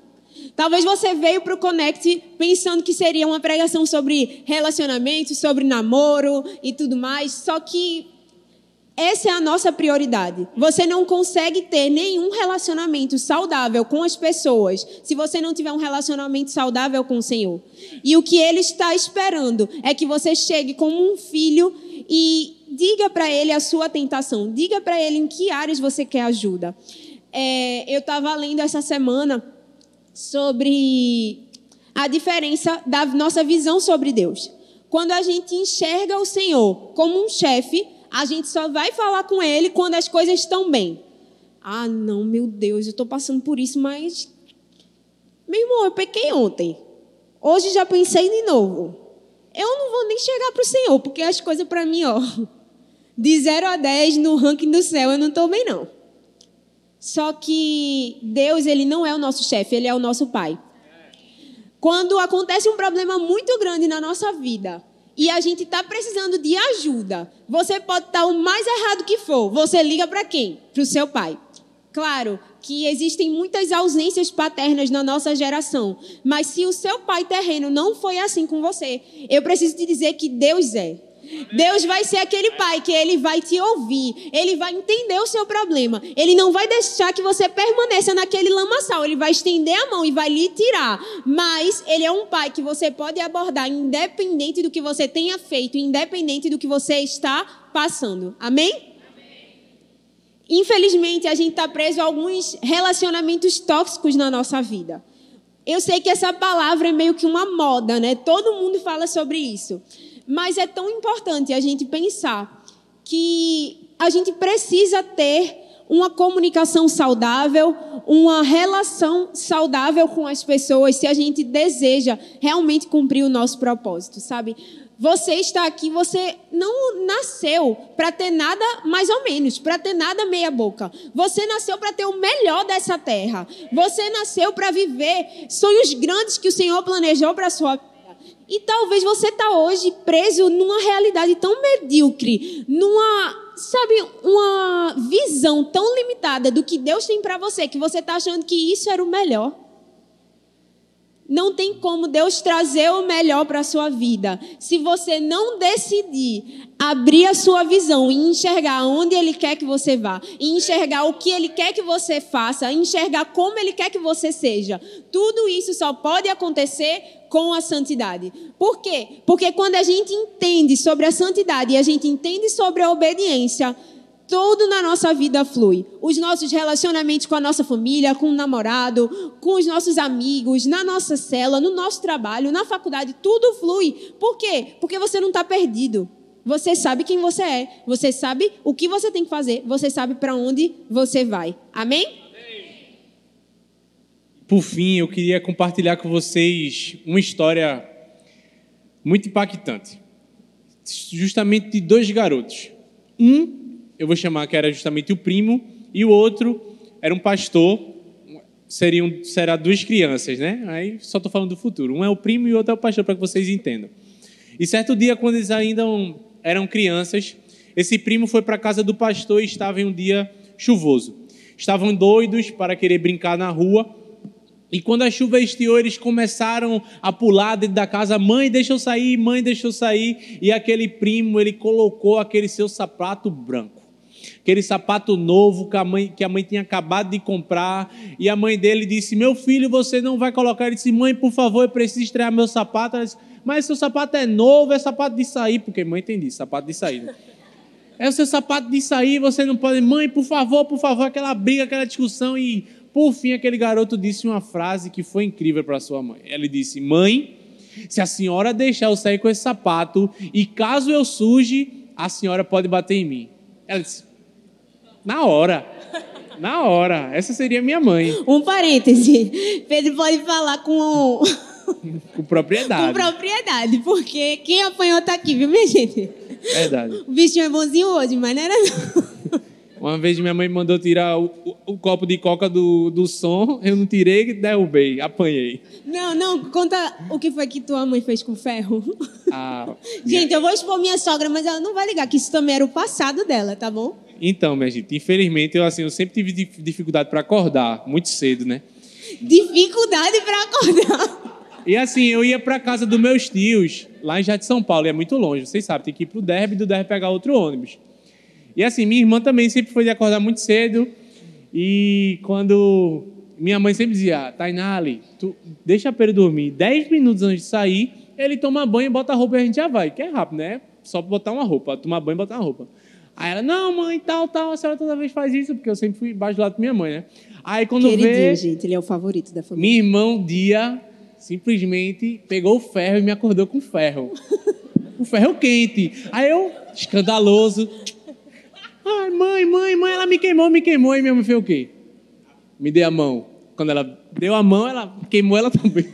Talvez você veio para o Connect pensando que seria uma pregação sobre relacionamento, sobre namoro e tudo mais, só que essa é a nossa prioridade. Você não consegue ter nenhum relacionamento saudável com as pessoas se você não tiver um relacionamento saudável com o Senhor. E o que Ele está esperando é que você chegue como um filho e diga para Ele a sua tentação. Diga para Ele em que áreas você quer ajuda. É, eu estava lendo essa semana sobre a diferença da nossa visão sobre Deus. Quando a gente enxerga o Senhor como um chefe, a gente só vai falar com ele quando as coisas estão bem. Ah, não, meu Deus, eu estou passando por isso, mas. Meu irmão, eu pequei ontem. Hoje já pensei de novo. Eu não vou nem chegar para o Senhor, porque as coisas para mim, ó. De 0 a 10 no ranking do céu, eu não estou bem, não. Só que Deus, ele não é o nosso chefe, ele é o nosso pai. Quando acontece um problema muito grande na nossa vida, e a gente está precisando de ajuda, você pode estar o mais errado que for. Você liga para quem? Para o seu pai. Claro que existem muitas ausências paternas na nossa geração, mas se o seu pai terreno não foi assim com você, eu preciso te dizer que Deus é. Deus vai ser aquele pai que ele vai te ouvir, ele vai entender o seu problema, ele não vai deixar que você permaneça naquele lamaçal, ele vai estender a mão e vai lhe tirar. Mas ele é um pai que você pode abordar independente do que você tenha feito, independente do que você está passando. Amém? Infelizmente, a gente está preso a alguns relacionamentos tóxicos na nossa vida. Eu sei que essa palavra é meio que uma moda, né? Todo mundo fala sobre isso. Mas é tão importante a gente pensar que a gente precisa ter uma comunicação saudável, uma relação saudável com as pessoas, se a gente deseja realmente cumprir o nosso propósito, sabe? Você está aqui, você não nasceu para ter nada mais ou menos, para ter nada meia boca. Você nasceu para ter o melhor dessa terra. Você nasceu para viver sonhos grandes que o Senhor planejou para sua. E talvez você está hoje preso numa realidade tão medíocre, numa, sabe, uma visão tão limitada do que Deus tem para você, que você está achando que isso era o melhor. Não tem como Deus trazer o melhor para a sua vida. Se você não decidir abrir a sua visão e enxergar onde Ele quer que você vá, e enxergar o que Ele quer que você faça, enxergar como Ele quer que você seja, tudo isso só pode acontecer com a santidade. Por quê? Porque quando a gente entende sobre a santidade e a gente entende sobre a obediência, tudo na nossa vida flui. Os nossos relacionamentos com a nossa família, com o namorado, com os nossos amigos, na nossa cela, no nosso trabalho, na faculdade, tudo flui. Por quê? Porque você não está perdido. Você sabe quem você é, você sabe o que você tem que fazer, você sabe para onde você vai. Amém? Por fim, eu queria compartilhar com vocês uma história muito impactante. Justamente de dois garotos. Um eu vou chamar que era justamente o primo, e o outro era um pastor, seriam será duas crianças, né? Aí só estou falando do futuro. Um é o primo e o outro é o pastor, para que vocês entendam. E certo dia, quando eles ainda eram crianças, esse primo foi para a casa do pastor e estava em um dia chuvoso. Estavam doidos para querer brincar na rua. E quando a chuva estiou, eles começaram a pular dentro da casa. Mãe, deixa eu sair, mãe, deixa eu sair. E aquele primo, ele colocou aquele seu sapato branco. Aquele sapato novo que a mãe, que a mãe tinha acabado de comprar. E a mãe dele disse: Meu filho, você não vai colocar. Ele disse: Mãe, por favor, eu preciso estrear meu sapato. Ela disse, Mas seu sapato é novo, é sapato de sair. Porque mãe tem sapato de sair. né? É o seu sapato de sair, você não pode. Mãe, por favor, por favor, aquela briga, aquela discussão. E por fim, aquele garoto disse uma frase que foi incrível para sua mãe. Ele disse: Mãe, se a senhora deixar eu sair com esse sapato e caso eu suje, a senhora pode bater em mim. Ela disse: Na hora. Na hora. Essa seria minha mãe. Um parêntese. Pedro pode falar com, Com propriedade. com propriedade, porque quem apanhou tá aqui, viu, minha gente? Verdade. O bichinho é bonzinho hoje, mas não era não. Uma vez minha mãe mandou tirar o, o- o copo de coca do, do som, eu não tirei, derrubei, apanhei. Não, não, conta o que foi que tua mãe fez com ferro. Ah, Gente, eu vou expor minha sogra, mas ela não vai ligar, que isso também era o passado dela, tá bom? Então, minha gente, infelizmente eu assim, eu sempre tive dif- dificuldade para acordar, muito cedo, né? Dificuldade pra acordar. E assim, eu ia para casa dos meus tios, lá em Jardim de São Paulo, e é muito longe, vocês sabem, tem que ir pro derby, do derby pegar outro ônibus. E assim, minha irmã também sempre foi de acordar muito cedo, e quando minha mãe sempre dizia, Tainali, tu deixa Pedro dormir 10 minutos antes de sair, ele toma banho, bota a roupa e a gente já vai, que é rápido, né? Só botar uma roupa, tomar banho e botar uma roupa. Aí ela, não, mãe, tal, tal, a senhora toda vez faz isso, porque eu sempre fui embaixo do lado da minha mãe, né? Aí quando vê... Queridinho, gente, ele é o favorito da família. Minha irmã um dia simplesmente pegou o ferro e me acordou com ferro. o ferro quente. Aí eu, escandaloso. Ai, mãe, mãe, mãe, ela me queimou, me queimou. E minha mãe fez o quê? Me deu a mão. Quando ela deu a mão, ela queimou ela também.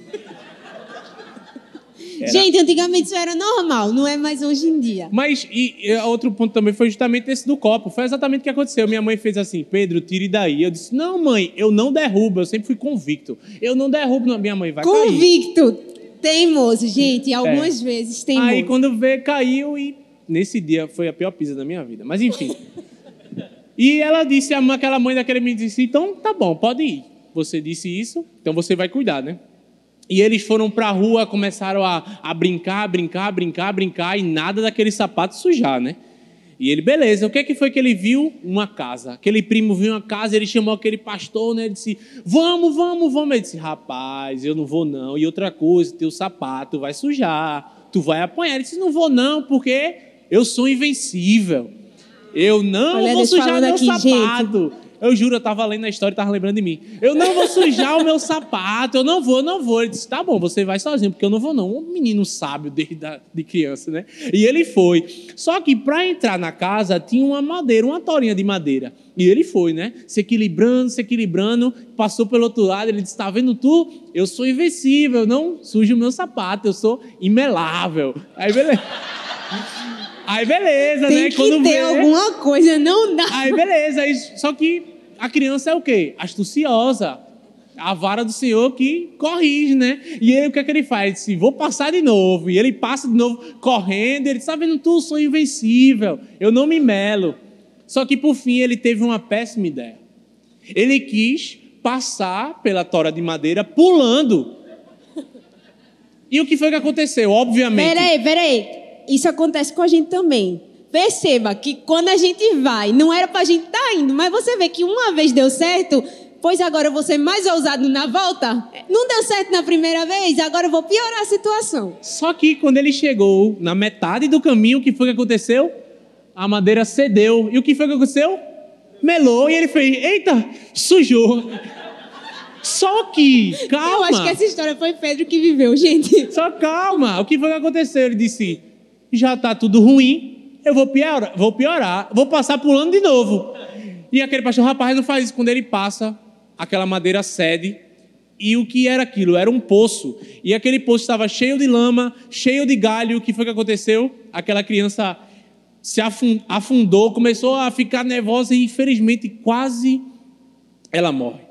Era. Gente, antigamente isso era normal, não é mais hoje em dia. Mas e, e outro ponto também foi justamente esse do copo. Foi exatamente o que aconteceu. Minha mãe fez assim, Pedro, tire daí. Eu disse, não, mãe, eu não derrubo. Eu sempre fui convicto. Eu não derrubo, não. Minha mãe vai cair. Convicto, teimoso, gente, algumas vezes teimoso. É. Aí quando vê, caiu e nesse dia foi a pior pisa da minha vida. Mas enfim. e ela disse, a aquela mãe daquele me disse, então tá bom, pode ir. Você disse isso, então você vai cuidar, né? E eles foram pra rua, começaram a, a brincar, brincar, brincar, brincar, e nada daquele sapato sujar, né? E ele, beleza, o que, que foi que ele viu? Uma casa. Aquele primo viu uma casa, ele chamou aquele pastor, né? Ele disse, vamos, vamos, vamos. Ele disse, rapaz, eu não vou não. E outra coisa, teu sapato vai sujar, tu vai apanhar. Ele disse, não vou não, porque eu sou invencível. Eu não Olha, vou sujar meu aqui, sapato. Eu juro, eu tava lendo a história e tava lembrando de mim. Eu não vou sujar o meu sapato, eu não vou, não vou. Ele disse, tá bom, você vai sozinho, porque eu não vou não. Um menino sábio desde a, de criança, né? E ele foi. Só que para entrar na casa tinha uma madeira, uma torinha de madeira. E ele foi, né? Se equilibrando, se equilibrando, passou pelo outro lado, ele disse, tá vendo tu? Eu sou invencível, eu não sujo o meu sapato, eu sou imelável. Aí beleza. Aí beleza, Tem né? que Quando ter vê... alguma coisa, não dá. Aí, beleza. Aí, só que a criança é o quê? Astuciosa. A vara do Senhor que corrige, né? E ele, o que é que ele faz? Ele disse, vou passar de novo. E ele passa de novo, correndo. Ele disse, tá vendo tu? Sou invencível. Eu não me melo. Só que, por fim, ele teve uma péssima ideia. Ele quis passar pela tora de madeira pulando. E o que foi que aconteceu? Obviamente... Peraí, peraí. Isso acontece com a gente também. Perceba que quando a gente vai, não era pra gente estar indo, mas você vê que uma vez deu certo, pois agora eu vou ser mais ousado na volta. Não deu certo na primeira vez, agora eu vou piorar a situação. Só que quando ele chegou na metade do caminho, o que foi que aconteceu? A madeira cedeu. E o que foi que aconteceu? Melou e ele fez: Eita, sujou. Só que, calma. Eu acho que essa história foi Pedro que viveu, gente. Só calma. O que foi que aconteceu? Ele disse: Já tá tudo ruim, eu vou piorar, vou piorar, vou passar pulando de novo. E aquele pastor, rapaz, não faz isso. Quando ele passa, aquela madeira cede. E o que era aquilo? Era um poço. E aquele poço estava cheio de lama, cheio de galho. O que foi que aconteceu? Aquela criança se afun- afundou, começou a ficar nervosa e, infelizmente, quase ela morre.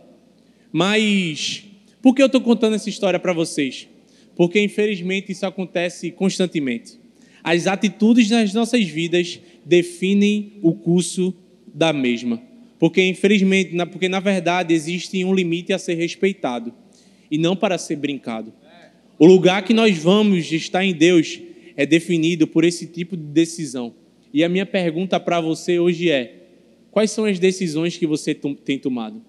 Mas por que eu estou contando essa história para vocês? porque infelizmente isso acontece constantemente. As atitudes nas nossas vidas definem o curso da mesma. Porque infelizmente, porque na verdade existe um limite a ser respeitado e não para ser brincado. O lugar que nós vamos estar em Deus é definido por esse tipo de decisão. E a minha pergunta para você hoje é: quais são as decisões que você tem tomado?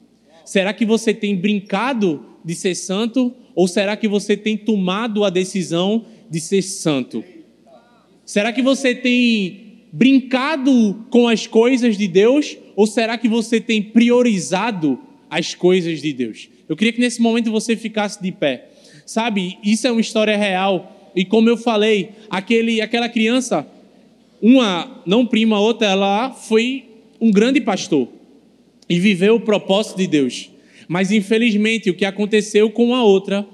Será que você tem brincado de ser santo ou será que você tem tomado a decisão de ser santo? Será que você tem brincado com as coisas de Deus ou será que você tem priorizado as coisas de Deus? Eu queria que nesse momento você ficasse de pé. Sabe, isso é uma história real. E como eu falei, aquele, aquela criança, uma, não prima, outra, ela foi um grande pastor e viveu o propósito de Deus. Mas infelizmente o que aconteceu com a outra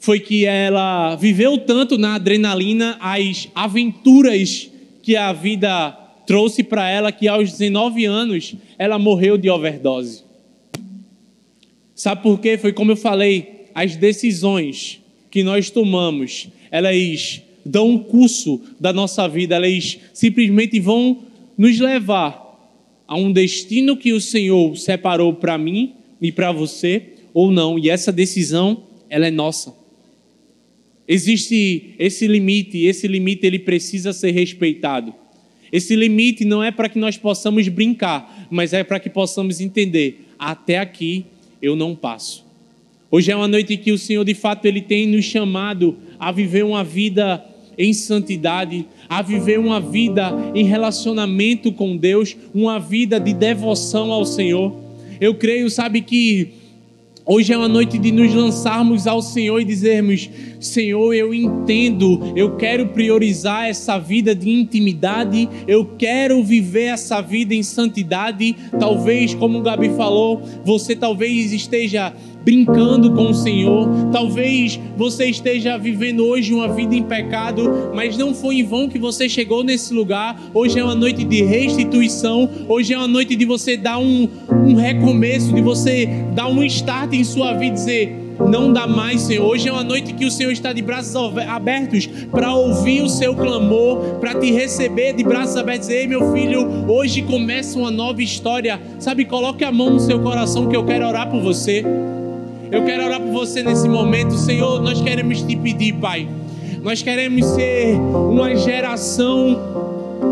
foi que ela viveu tanto na adrenalina as aventuras que a vida trouxe para ela que aos 19 anos ela morreu de overdose. Sabe por quê? Foi como eu falei, as decisões que nós tomamos, elas dão um curso da nossa vida, elas simplesmente vão nos levar a um destino que o Senhor separou para mim e para você ou não, e essa decisão ela é nossa. Existe esse limite, e esse limite ele precisa ser respeitado. Esse limite não é para que nós possamos brincar, mas é para que possamos entender, até aqui eu não passo. Hoje é uma noite que o Senhor de fato ele tem nos chamado a viver uma vida em santidade, a viver uma vida em relacionamento com Deus, uma vida de devoção ao Senhor. Eu creio, sabe, que Hoje é uma noite de nos lançarmos ao Senhor e dizermos: Senhor, eu entendo, eu quero priorizar essa vida de intimidade, eu quero viver essa vida em santidade. Talvez, como o Gabi falou, você talvez esteja brincando com o Senhor. Talvez você esteja vivendo hoje uma vida em pecado, mas não foi em vão que você chegou nesse lugar. Hoje é uma noite de restituição. Hoje é uma noite de você dar um, um recomeço, de você dar um start em sua vida e dizer não dá mais, Senhor. Hoje é uma noite que o Senhor está de braços abertos para ouvir o seu clamor, para te receber de braços abertos. Ei, meu filho, hoje começa uma nova história. Sabe, coloque a mão no seu coração que eu quero orar por você. Eu quero orar por você nesse momento, Senhor. Nós queremos te pedir, Pai. Nós queremos ser uma geração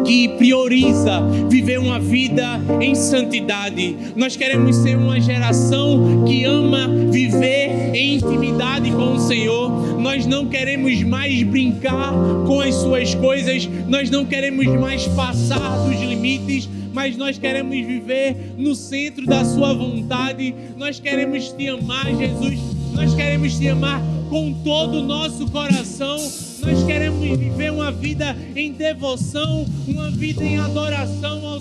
que prioriza viver uma vida em santidade. Nós queremos ser uma geração que ama viver em intimidade com o Senhor. Nós não queremos mais brincar com as suas coisas, nós não queremos mais passar dos limites, mas nós queremos viver no centro da Sua vontade. Nós queremos te amar, Jesus. Nós queremos te amar com todo o nosso coração. Nós queremos viver uma vida em devoção, uma vida em adoração ao